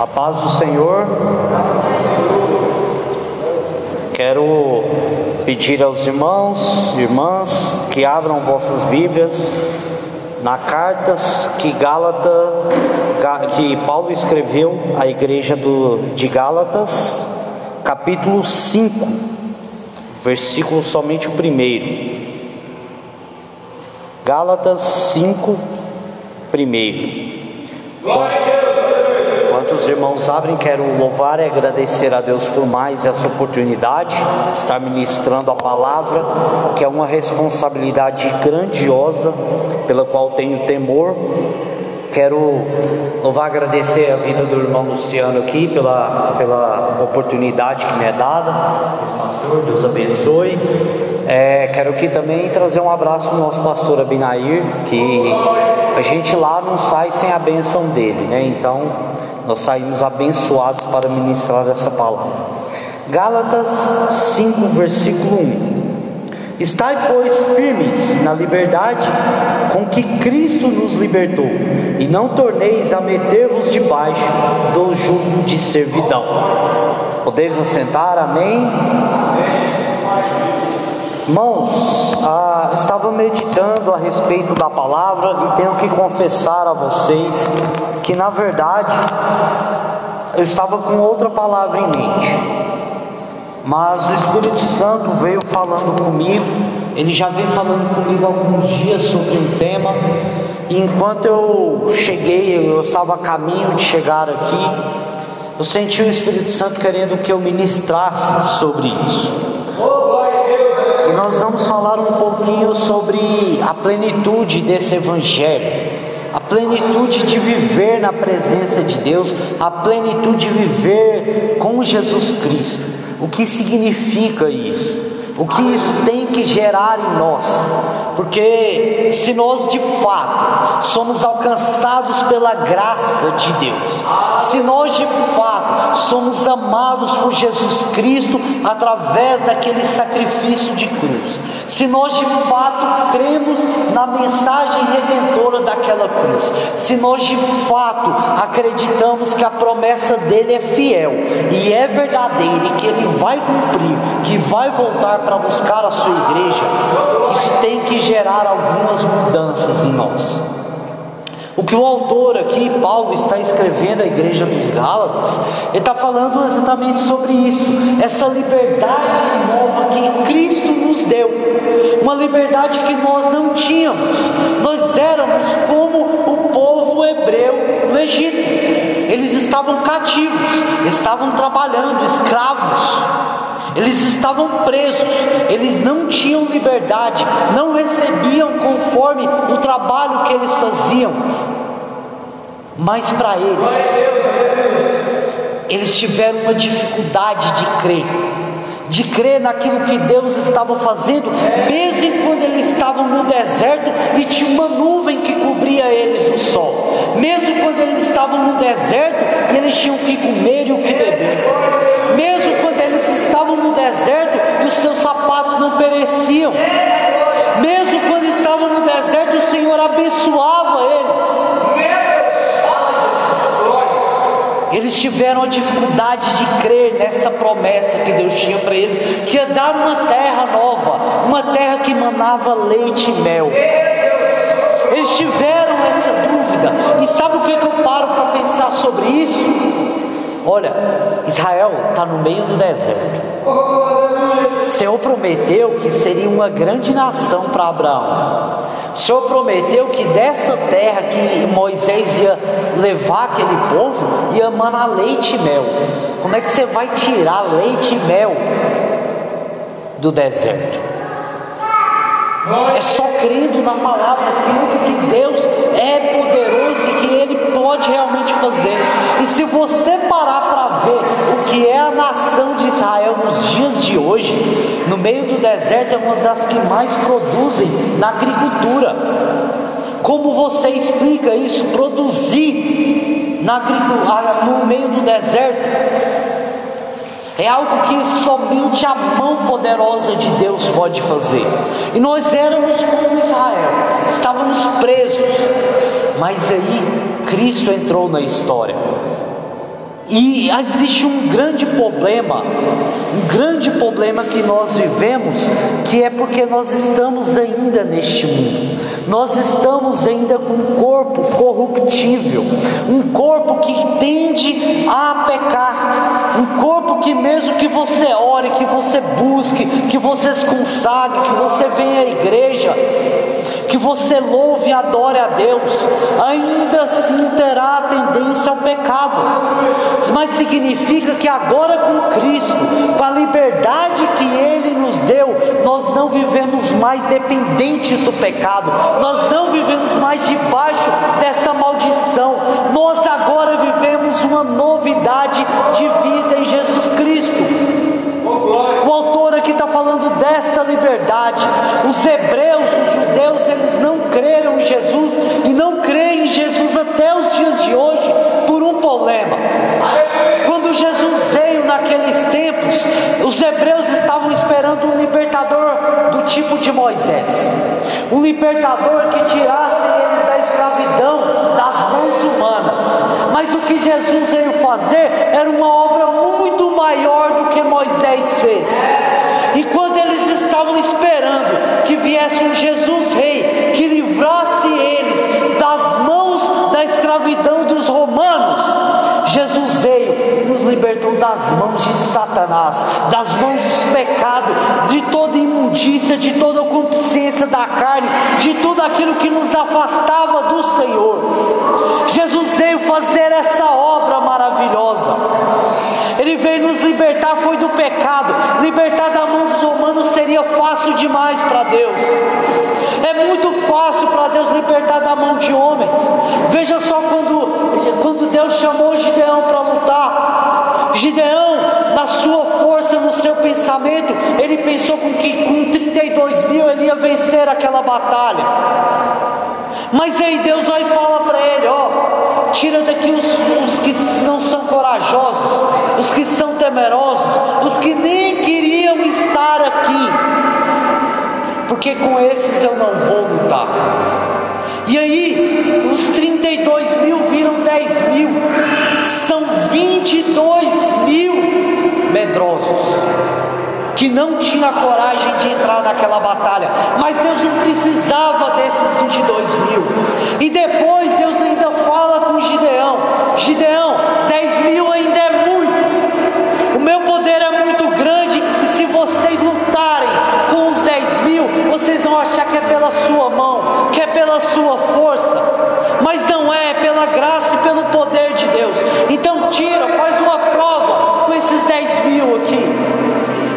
A paz do Senhor. Quero pedir aos irmãos e irmãs que abram vossas Bíblias na cartas que Gálata que Paulo escreveu à igreja do, de Gálatas, capítulo 5, versículo somente o primeiro. Gálatas 5, primeiro. Enquanto os irmãos abrem, quero louvar e agradecer a Deus por mais essa oportunidade, de estar ministrando a palavra, que é uma responsabilidade grandiosa, pela qual tenho temor. Quero louvar e agradecer a vida do irmão Luciano aqui pela, pela oportunidade que me é dada. Pastor, Deus abençoe. É, quero aqui também trazer um abraço ao nosso pastor Abinair, que a gente lá não sai sem a benção dele, né? Então, nós saímos abençoados para ministrar essa palavra. Gálatas 5, versículo 1. Estai, pois, firmes na liberdade com que Cristo nos libertou, e não torneis a meter-vos debaixo do jugo de servidão. Podeis assentar, amém? Irmãos, ah, estava meditando a respeito da palavra e tenho que confessar a vocês que, na verdade, eu estava com outra palavra em mente, mas o Espírito Santo veio falando comigo, ele já veio falando comigo alguns dias sobre um tema, e enquanto eu cheguei, eu estava a caminho de chegar aqui, eu senti o Espírito Santo querendo que eu ministrasse sobre isso. E nós vamos falar um pouquinho sobre a plenitude desse Evangelho, a plenitude de viver na presença de Deus, a plenitude de viver com Jesus Cristo. O que significa isso? O que isso tem que gerar em nós? Porque se nós de fato somos alcançados pela graça de Deus, se nós de fato somos amados por Jesus Cristo através daquele sacrifício de cruz, se nós de fato cremos na mensagem redentora daquela cruz, se nós de fato acreditamos que a promessa dele é fiel e é verdadeira e que ele vai cumprir, que vai voltar para buscar a sua igreja, isso tem que gerar algumas mudanças em nós. O que o autor aqui, Paulo, está escrevendo à igreja dos Gálatas, ele está falando exatamente sobre isso, essa liberdade nova que Cristo nos deu, uma liberdade que nós não tínhamos, nós éramos como o povo hebreu no Egito, eles estavam cativos, estavam trabalhando, escravos. Eles estavam presos, eles não tinham liberdade, não recebiam conforme o trabalho que eles faziam. Mas para eles, eles tiveram uma dificuldade de crer, de crer naquilo que Deus estava fazendo, mesmo quando eles estavam no deserto e tinha uma nuvem que cobria eles no sol, mesmo quando eles estavam no deserto e eles tinham o que comer e o que beber, mesmo estavam no deserto e os seus sapatos não pereciam, mesmo quando estavam no deserto, o Senhor abençoava eles. Eles tiveram a dificuldade de crer nessa promessa que Deus tinha para eles, que ia dar uma terra nova, uma terra que manava leite e mel. Eles tiveram essa dúvida, e sabe o que, que eu paro para pensar sobre isso? Olha, Israel está no meio do deserto. O Senhor prometeu que seria uma grande nação para Abraão. O Senhor prometeu que dessa terra que Moisés ia levar aquele povo, ia manar leite e mel. Como é que você vai tirar leite e mel do deserto? É só crendo na palavra, crendo que Deus é poderoso e que Ele pode realmente fazer. E se você parar para ver o que é a nação de Israel nos dias de hoje, no meio do deserto é uma das que mais produzem na agricultura. Como você explica isso? Produzir na no meio do deserto é algo que somente a mão poderosa de Deus pode fazer. E nós éramos como Israel, estávamos presos. Mas aí Cristo entrou na história. E existe um grande problema, um grande problema que nós vivemos, que é porque nós estamos ainda neste mundo. Nós estamos ainda com um corpo corruptível, um corpo que tende a pecar, um corpo que mesmo que você ore, que você busque, que você se consagre, que você venha à igreja, que você louve e adore a Deus, ainda assim terá tendência ao pecado. Mas significa que agora com Cristo, com a liberdade que Ele nos deu, nós não vivemos mais dependentes do pecado, nós não vivemos mais debaixo dessa maldição, nós agora vivemos uma novidade de vida dessa liberdade. Os hebreus, os judeus, eles não creram em Jesus e não creem em Jesus até os dias de hoje por um problema. Quando Jesus veio naqueles tempos, os hebreus estavam esperando um libertador do tipo de Moisés, um libertador que tirasse eles da escravidão das mãos humanas. Mas o que Jesus veio fazer era uma obra muito maior do que Moisés fez. E quando viesse um Jesus Rei que livrasse eles das mãos da escravidão dos romanos, Jesus veio e nos libertou das mãos de Satanás, das mãos dos pecados, de toda imundícia, de toda consciência da carne, de tudo aquilo que nos afastava do Senhor. Jesus veio fazer essa obra maravilhosa. Ele veio nos libertar, foi do pecado. Libertar da mão dos romanos seria fácil demais para Deus. É muito fácil para Deus libertar da mão de homens. Veja só quando, quando Deus chamou Gideão para lutar. Gideão, na sua força, no seu pensamento, ele pensou com que com 32 mil ele ia vencer aquela batalha. Mas aí Deus vai falar para ele: ó, tira daqui os, os que não são corajosos, os que são temerosos, os que nem queriam estar aqui, porque com esses eu não vou lutar. E aí, os 32 mil viram 10 mil, são 22 mil medrosos que não tinha coragem de entrar naquela batalha, mas Deus não precisava desses 22 mil. E depois Deus ainda fala com Gideão: Gideão, 10 mil ainda é muito, o meu poder é muito grande, e se vocês lutarem com os 10 mil, vocês vão achar que é pela sua mão, que é pela sua força, mas não é, é pela graça e pelo poder de Deus. Então tira,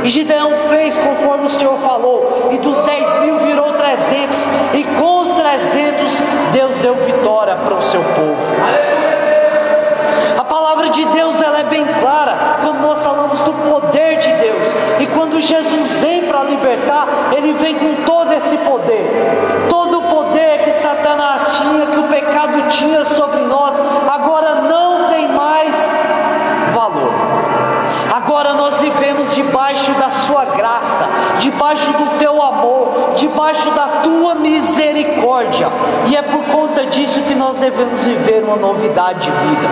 E Gideão fez conforme o Senhor falou, e dos 10 mil virou 300, e com os 300 Deus deu vitória para o seu povo. A palavra de Deus ela é bem clara. Quando nós falamos do poder de Deus, e quando Jesus vem para libertar, ele vem com todo esse poder, todo o poder que Satanás tinha, que o pecado tinha debaixo do Teu amor, debaixo da Tua misericórdia, e é por conta disso que nós devemos viver uma novidade de vida.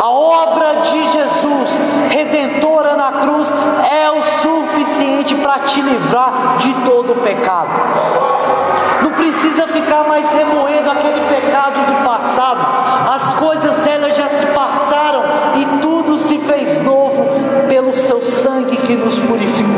A obra de Jesus, redentora na cruz, é o suficiente para te livrar de todo o pecado. Não precisa ficar mais remoendo aquele pecado do passado. As coisas elas já se passaram e tudo se fez novo pelo seu sangue que nos purificou.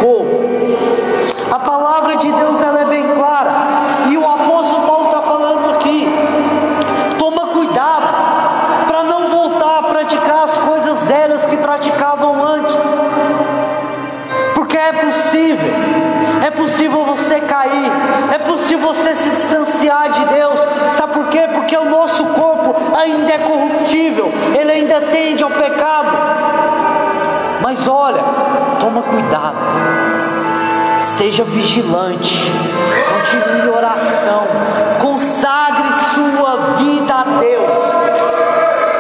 De Deus. Sabe por quê? Porque o nosso corpo ainda é corruptível, ele ainda tende ao pecado. Mas olha, toma cuidado, esteja vigilante, continue oração, consagre sua vida a Deus,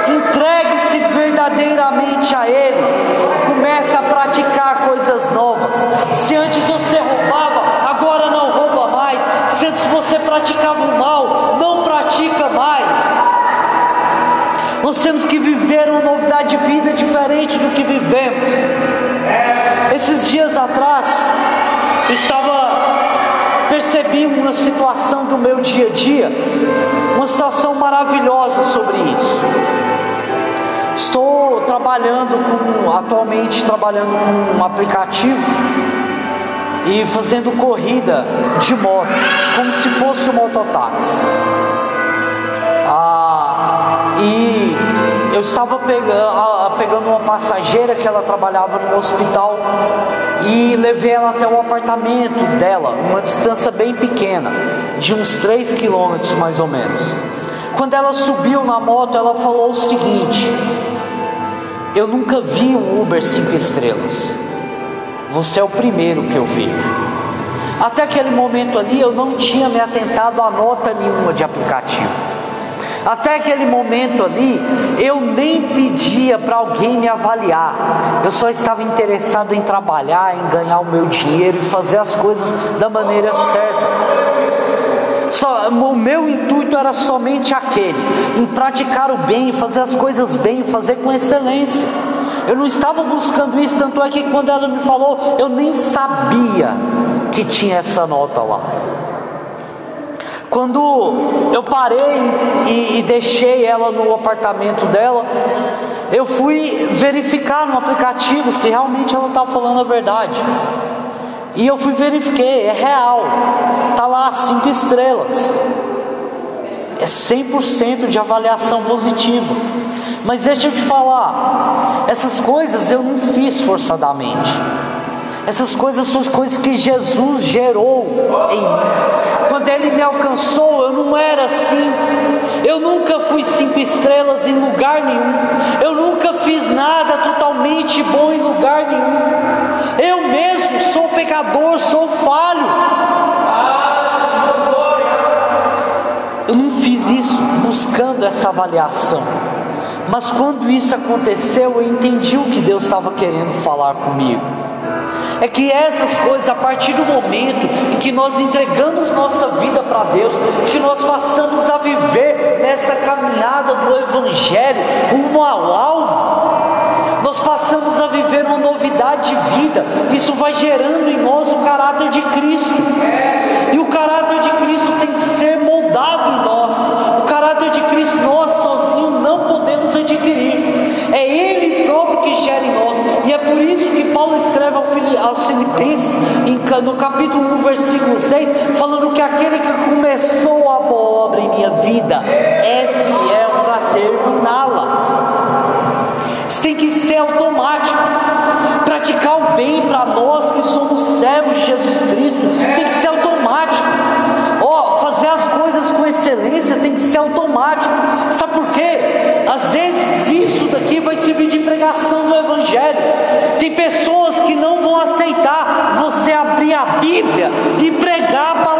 entregue-se verdadeiramente a Ele, vida diferente do que vivemos. Esses dias atrás, estava percebi uma situação do meu dia a dia, uma situação maravilhosa sobre isso. Estou trabalhando com, atualmente trabalhando com um aplicativo e fazendo corrida de moto, como se fosse um mototáxi. Ah, e eu estava pegando, uma passageira que ela trabalhava no hospital e levei ela até o apartamento dela, uma distância bem pequena, de uns 3 quilômetros mais ou menos. Quando ela subiu na moto, ela falou o seguinte: Eu nunca vi um Uber 5 estrelas. Você é o primeiro que eu vejo. Até aquele momento ali eu não tinha me atentado a nota nenhuma de aplicativo. Até aquele momento ali, eu nem pedia para alguém me avaliar, eu só estava interessado em trabalhar, em ganhar o meu dinheiro e fazer as coisas da maneira certa. Só, o meu intuito era somente aquele, em praticar o bem, fazer as coisas bem, fazer com excelência. Eu não estava buscando isso, tanto é que quando ela me falou, eu nem sabia que tinha essa nota lá. Quando eu parei e, e, deixei ela no apartamento dela, eu fui verificar no aplicativo se realmente ela estava falando a verdade. E eu fui verifiquei, é real. Tá lá cinco estrelas. É 100% de avaliação positiva. Mas deixa eu te falar, essas coisas eu não fiz forçadamente. Essas coisas são as coisas que Jesus gerou em mim. Ele me alcançou, eu não era assim. Eu nunca fui cinco estrelas em lugar nenhum. Eu nunca fiz nada totalmente bom em lugar nenhum. Eu mesmo sou pecador, sou falho. Eu não fiz isso buscando essa avaliação. Mas quando isso aconteceu, eu entendi o que Deus estava querendo falar comigo. É que essas coisas, a partir do momento em que nós entregamos nossa vida para Deus, que nós passamos a viver nesta caminhada do Evangelho rumo ao alvo, nós passamos a viver uma novidade de vida. Isso vai gerando em nós o caráter de Cristo. E o caráter de Cristo tem que ser moldado em nós. O caráter de Cristo nós sozinhos não podemos adquirir. É Ele próprio que gera em nós. E é por isso que Paulo escreve aos Filipenses, no capítulo 1, versículo 6, falando que aquele que começou a boa obra em minha vida é fiel pregar a palavra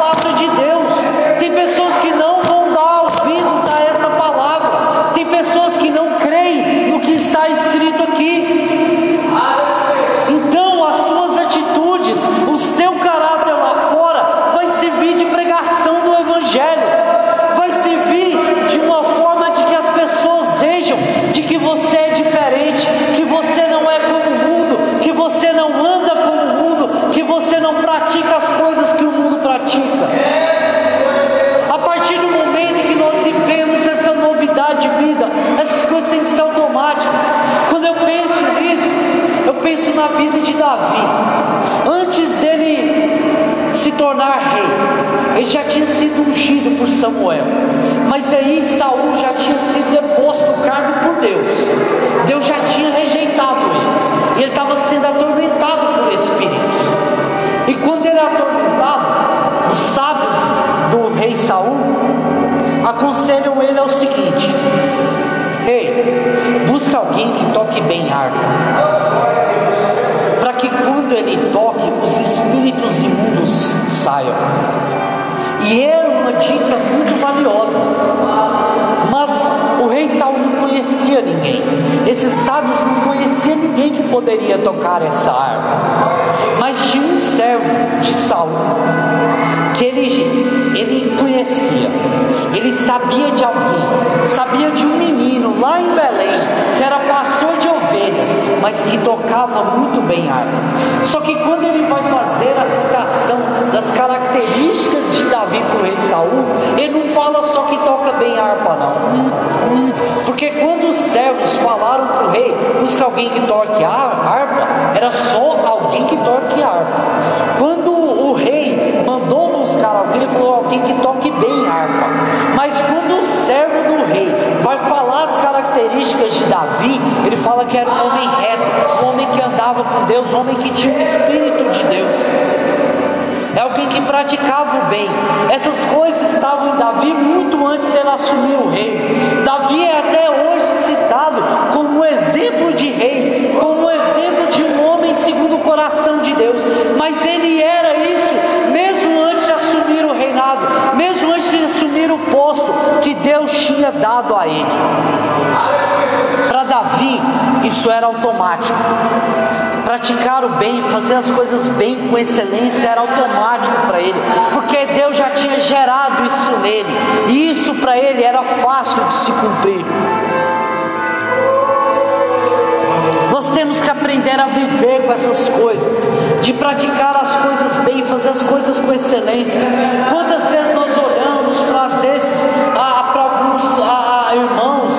na vida de Davi. Antes dele se tornar rei, ele já tinha sido ungido por Samuel. Mas aí Saul já tinha sido deposto do cargo por Deus. Deus já tinha rejeitado ele. E ele estava sendo atormentado por espíritos. E quando ele é atormentado, os sábios do rei Saul aconselham ele ao seguinte: Rei, busca alguém que toque bem harpa, quando ele toque, os espíritos imundos saiam. E era uma dica muito valiosa. Mas o rei Saul não conhecia ninguém. Esses sábios não conheciam ninguém que poderia tocar essa harpa. Mas tinha um servo de Saul que ele, ele conhecia. Ele sabia de alguém, sabia de um menino lá em Belém que era mas que tocava muito bem harpa. Só que quando ele vai fazer a citação das características de Davi para o rei Saul, ele não fala só que toca bem harpa, não. Porque quando os servos falaram para o rei, busca alguém que toque harpa, era só alguém que toque harpa. Quando o rei mandou buscar alguém, ele falou alguém que toque bem harpa. Mas quando o servo do rei vai falar as características de Davi, ele fala que era um homem reto, um homem que andava com Deus, um homem que tinha o Espírito de Deus. É alguém que praticava o bem. Essas coisas estavam em Davi muito antes de ele assumir o rei. Davi é até hoje citado como exemplo de rei, como exemplo de um homem segundo o coração de Deus. Mas ele era Deus tinha dado a ele. Para Davi, isso era automático. Praticar o bem, fazer as coisas bem com excelência era automático para ele, porque Deus já tinha gerado isso nele, e isso para ele era fácil de se cumprir. Nós temos que aprender a viver com essas coisas, de praticar as coisas bem, fazer as coisas com excelência. Quantas vezes nós olhamos para alguns irmãos,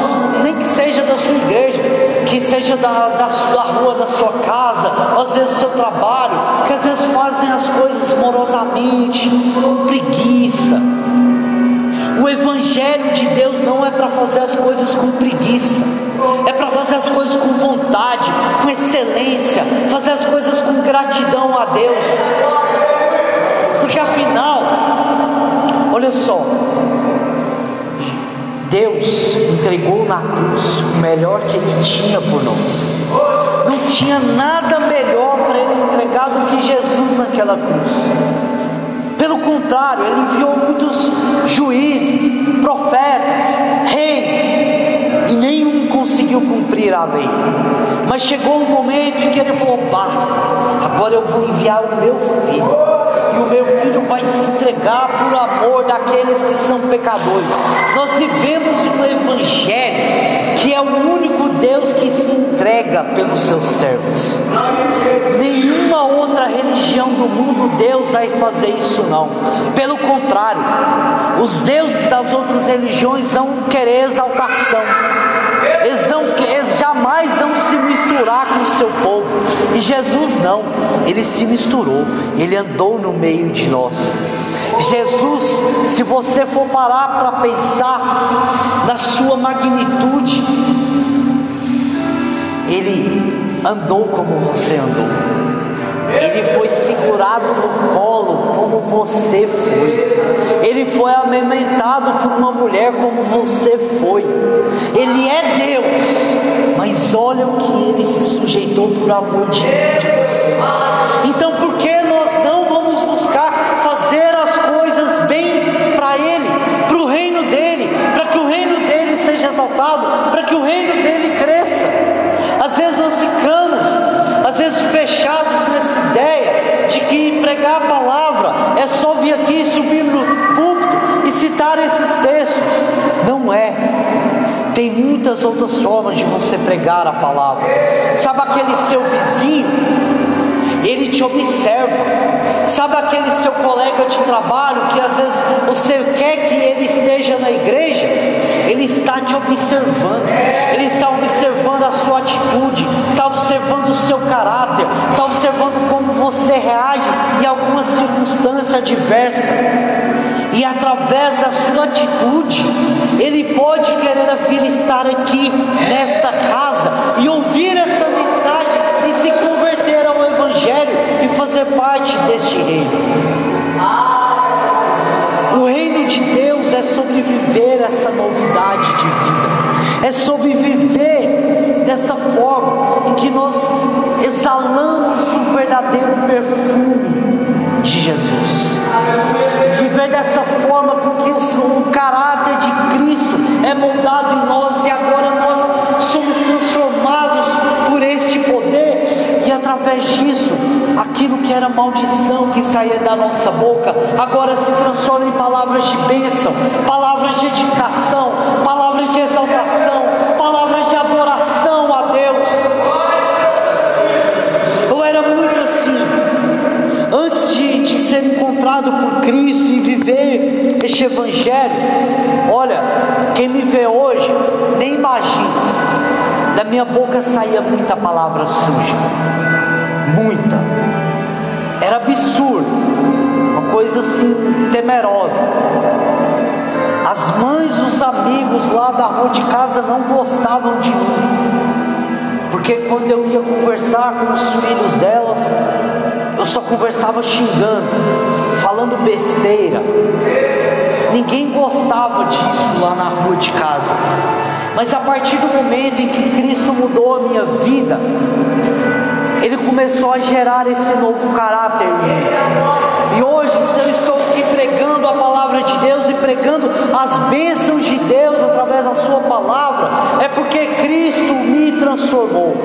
nem que seja da sua igreja, que seja da, da, da rua da sua casa, às vezes do seu trabalho, que às vezes fazem as coisas morosamente, com preguiça. O Evangelho de Deus não é para fazer as coisas com preguiça, é para fazer as coisas com vontade, com excelência, fazer as coisas com gratidão a Deus. Porque afinal, olha só, Deus entregou na cruz o melhor que Ele tinha por nós. Não tinha nada melhor para Ele entregar do que Jesus naquela cruz. Pelo contrário, Ele enviou muitos juízes, profetas, reis, e nenhum conseguiu cumprir a lei. Mas chegou um momento em que Ele falou: basta, agora eu vou enviar o meu entregar por amor daqueles que são pecadores. Nós vivemos um evangelho que é o único Deus que se entrega pelos seus servos. Nenhuma outra religião do mundo Deus vai fazer isso não. Pelo contrário, os deuses das outras religiões vão querer exaltação. Eles, vão, eles jamais vão se misturar com o seu povo. E Jesus não, ele se misturou, ele andou no meio de nós. Jesus, se você for parar para pensar na sua magnitude, ele andou como você andou. Ele foi segurado no colo como você foi. Ele foi amamentado por uma mulher como você foi. Ele é Deus, mas olha o que ele se sujeitou por amor de você. Então, por outras formas de você pregar a palavra. Sabe aquele seu vizinho? Ele te observa. Sabe aquele seu colega de trabalho que às vezes você quer que ele esteja na igreja? Ele está te observando. Ele está observando a sua atitude, observando o seu caráter, está observando como você reage em alguma circunstância adversa. E através da sua atitude, ele pode querer vir estar aqui nesta casa e ouvir essa mensagem e se converter ao Evangelho e fazer parte deste reino. O reino de Deus é sobreviver essa novidade de vida, maldição que saía da nossa boca agora se transforma em palavras de bênção, palavras de edificação, palavras de exaltação, palavras de adoração a Deus. Eu era muito assim, antes de, de ser encontrado por Cristo e viver este Evangelho. Olha, quem me vê hoje nem imagina. Da minha boca saía muita palavra suja, muita era absurdo, uma coisa assim temerosa. As mães, os amigos lá da rua de casa não gostavam de mim, porque quando eu ia conversar com os filhos delas, eu só conversava xingando, falando besteira. Ninguém gostava disso lá na rua de casa. Mas a partir do momento em que Cristo mudou a minha vida, Ele começou a gerar esse novo caráter. E hoje, se eu estou aqui pregando a palavra de Deus e pregando as bênçãos de Deus através da Sua palavra, é porque Cristo me transformou.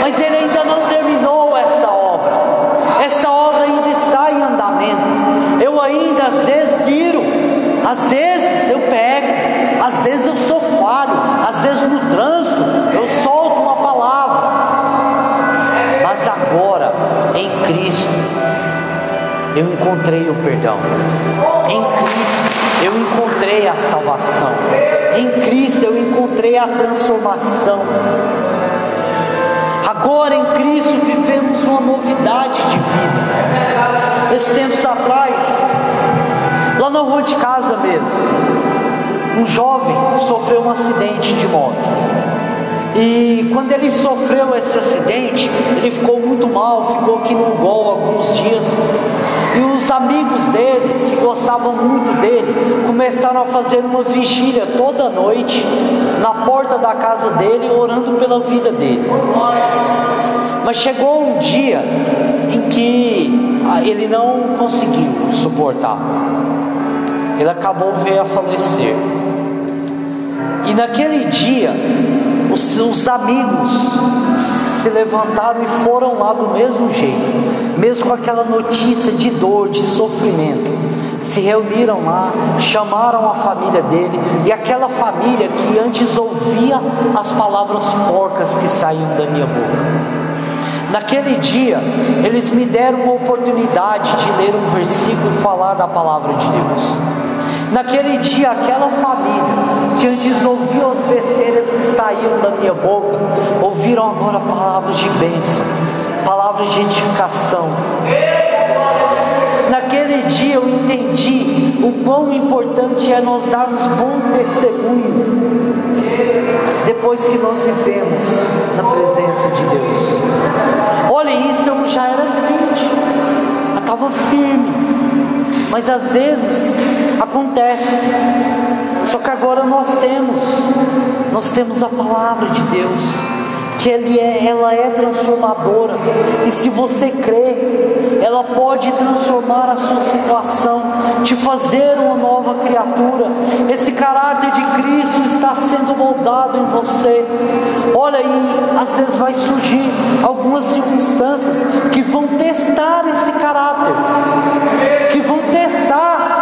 Mas Ele ainda não terminou essa obra. Essa obra ainda está em andamento. Eu ainda às vezes viro, às vezes eu pego, às vezes eu sou falho, às vezes no trânsito eu encontrei o perdão. Em Cristo eu encontrei a salvação. Em Cristo eu encontrei a transformação. Agora em Cristo vivemos uma novidade de vida. Esses tempos atrás, lá na rua de casa mesmo, um jovem sofreu um acidente de moto. E quando ele sofreu esse acidente, ele ficou muito mal, ficou aqui no gol alguns dias. E os amigos dele, que gostavam muito dele, começaram a fazer uma vigília toda noite na porta da casa dele, orando pela vida dele. Mas chegou um dia em que ele não conseguiu suportar. Ele acabou veio a falecer. E naquele dia, os seus amigos se levantaram e foram lá do mesmo jeito, mesmo com aquela notícia de dor, de sofrimento. Se reuniram lá, chamaram a família dele e aquela família que antes ouvia as palavras porcas que saíam da minha boca. Naquele dia, eles me deram uma oportunidade de ler um versículo e falar da palavra de Deus. Naquele dia, aquela família que antes ouvia as besteiras que saíam da minha boca, ouviram agora palavras de bênção, palavras de edificação. Naquele dia eu entendi o quão importante é nós darmos bom testemunho depois que nós vivemos na presença de Deus. Olha, isso eu já era crente, estava firme, mas às vezes acontece. Só que agora nós temos, nós temos a palavra de Deus, que ele é, ela é transformadora. E se você crê, ela pode transformar a sua situação, te fazer uma nova criatura. Esse caráter de Cristo está sendo moldado em você. Olha aí, às vezes vai surgir algumas circunstâncias que vão testar esse caráter, que vão testar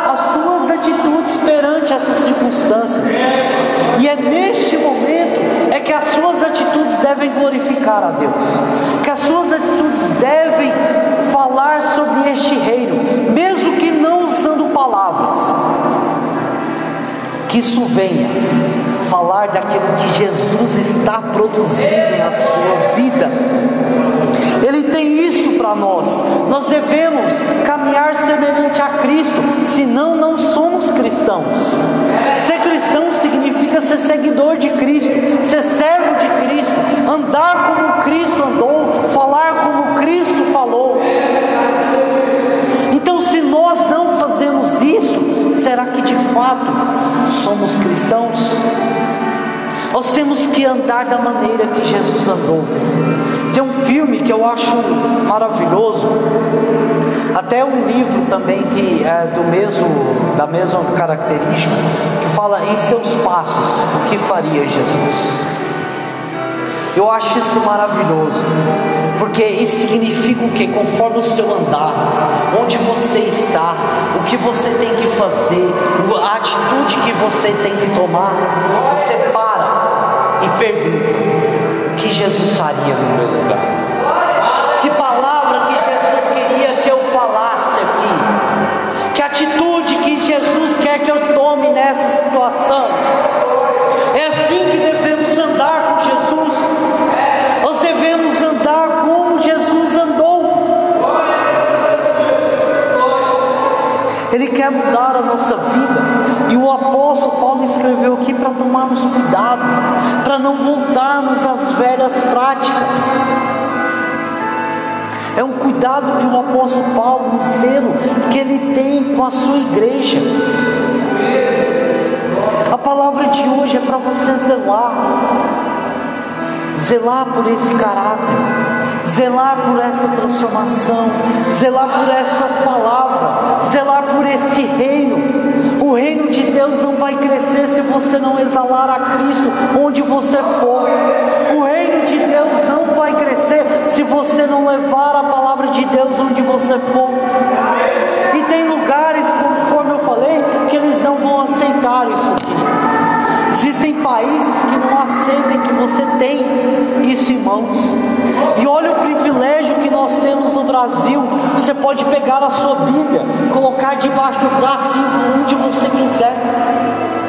essas circunstâncias. E é neste momento é que as suas atitudes devem glorificar a Deus, que as suas atitudes devem falar sobre este reino, mesmo que não usando palavras. Que isso venha falar daquilo que Jesus está produzindo na sua vida. Ele tem isso para nós. Nós devemos caminhar semelhante a Cristo, senão não somos cristãos. Ser cristão significa ser seguidor de Cristo, ser servo de Cristo, andar como Cristo andou, falar como Cristo falou. Então, se nós não fazemos isso, será que de fato somos cristãos, nós temos que andar da maneira que Jesus andou. Tem um filme que eu acho maravilhoso, até um livro também que é do mesmo, da mesma característica, que fala em seus passos, o que faria Jesus. Eu acho isso maravilhoso, porque isso significa o que? Conforme o seu andar, onde você está, o que você tem que fazer, a atitude que você tem que tomar, você para e pergunta: o que Jesus faria no meu lugar? falasse aqui? Que atitude que Jesus quer que eu tome nessa situação? É assim que devemos andar com Jesus? Nós devemos andar como Jesus andou? Ele quer mudar a nossa vida. E o apóstolo Paulo escreveu aqui para tomarmos cuidado, para não voltarmos às velhas práticas. É um cuidado que o apóstolo Paulo, um zelo que ele tem com a sua igreja. A palavra de hoje é para você zelar. Zelar por esse caráter, zelar por essa transformação, zelar por essa palavra, zelar por esse reino. O reino de Deus não vai crescer se você não exalar a Cristo onde você for se você não levar a palavra de Deus onde você for. E tem lugares, conforme eu falei, que eles não vão aceitar isso aqui. Existem países que não aceitam que você tem isso em mãos. E olha o privilégio que nós temos no Brasil. Você pode pegar a sua Bíblia, colocar debaixo do braço onde você quiser.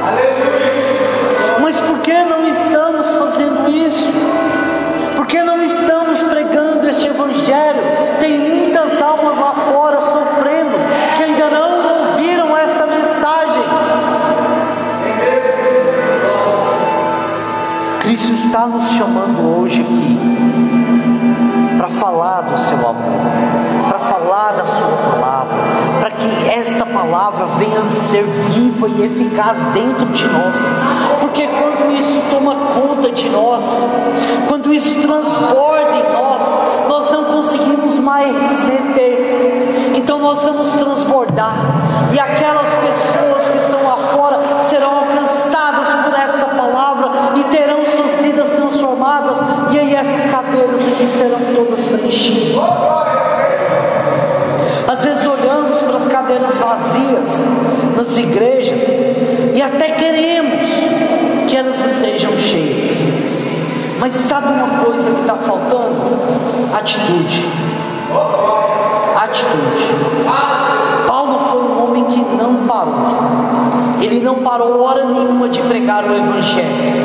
Aleluia. Mas por que não estamos fazendo isso? Por que não estamos? este Evangelho. Tem muitas almas lá fora sofrendo que ainda não ouviram esta mensagem. Cristo está nos chamando hoje aqui para falar do seu amor, para falar da sua palavra, para que esta palavra venha ser viva e eficaz dentro de nós. Porque quando isso toma conta de nós, quando isso transborda parou hora nenhuma de pregar o Evangelho.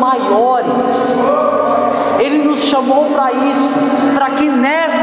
maiores. Ele nos chamou para isso, para que nessa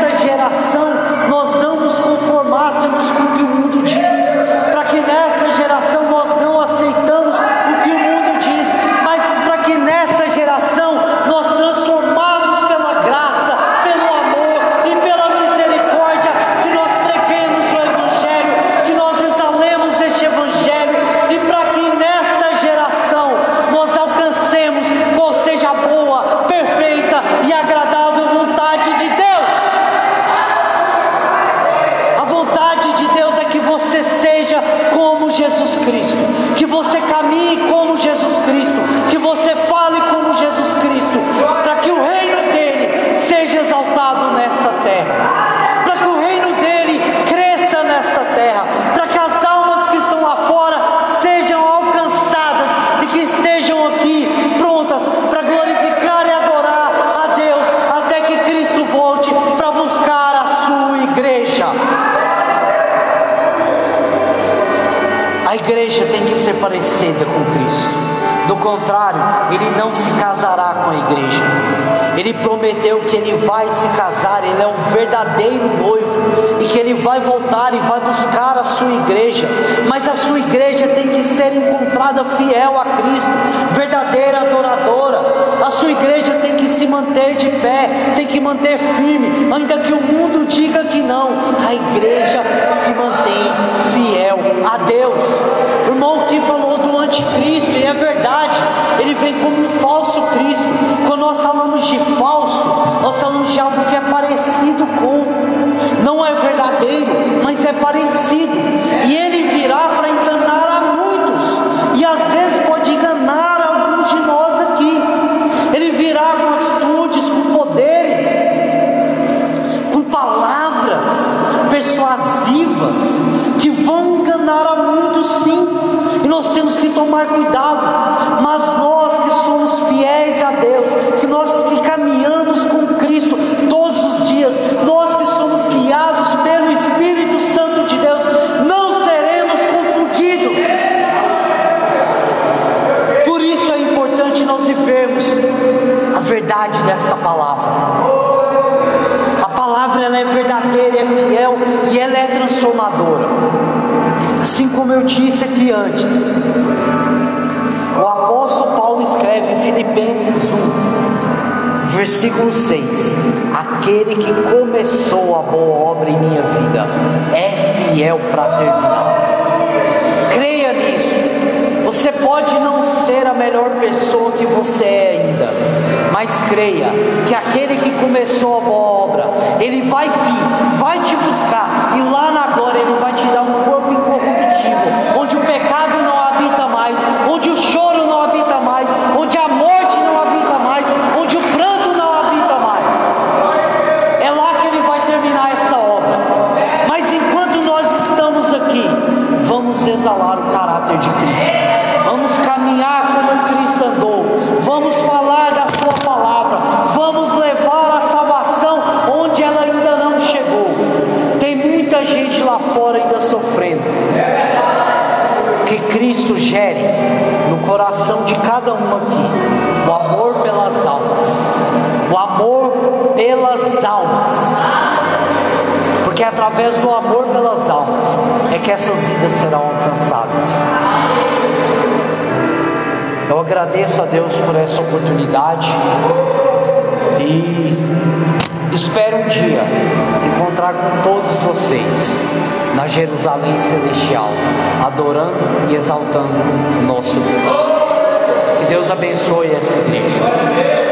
igreja tem que ser parecida com Cristo. Do contrário, ele não se casará com a igreja. Ele prometeu que ele vai se casar, ele é um verdadeiro noivo e que ele vai voltar e vai buscar a sua igreja. Mas a sua igreja tem que ser encontrada fiel a Cristo, verdadeira adoradora. A sua igreja tem que se manter de pé, tem que manter firme, ainda que o mundo diga que não. A igreja se mantém fiel a Deus. O irmão que falou do anticristo, e é verdade, ele vem como um falso Cristo. Quando nós falamos de falso, nós falamos de algo que é parecido com, não é verdadeiro, mas é parecido, e ele virá para palavras Deus por essa oportunidade e espero um dia encontrar com todos vocês na Jerusalém Celestial, adorando e exaltando nosso Deus. Que Deus abençoe essa igreja.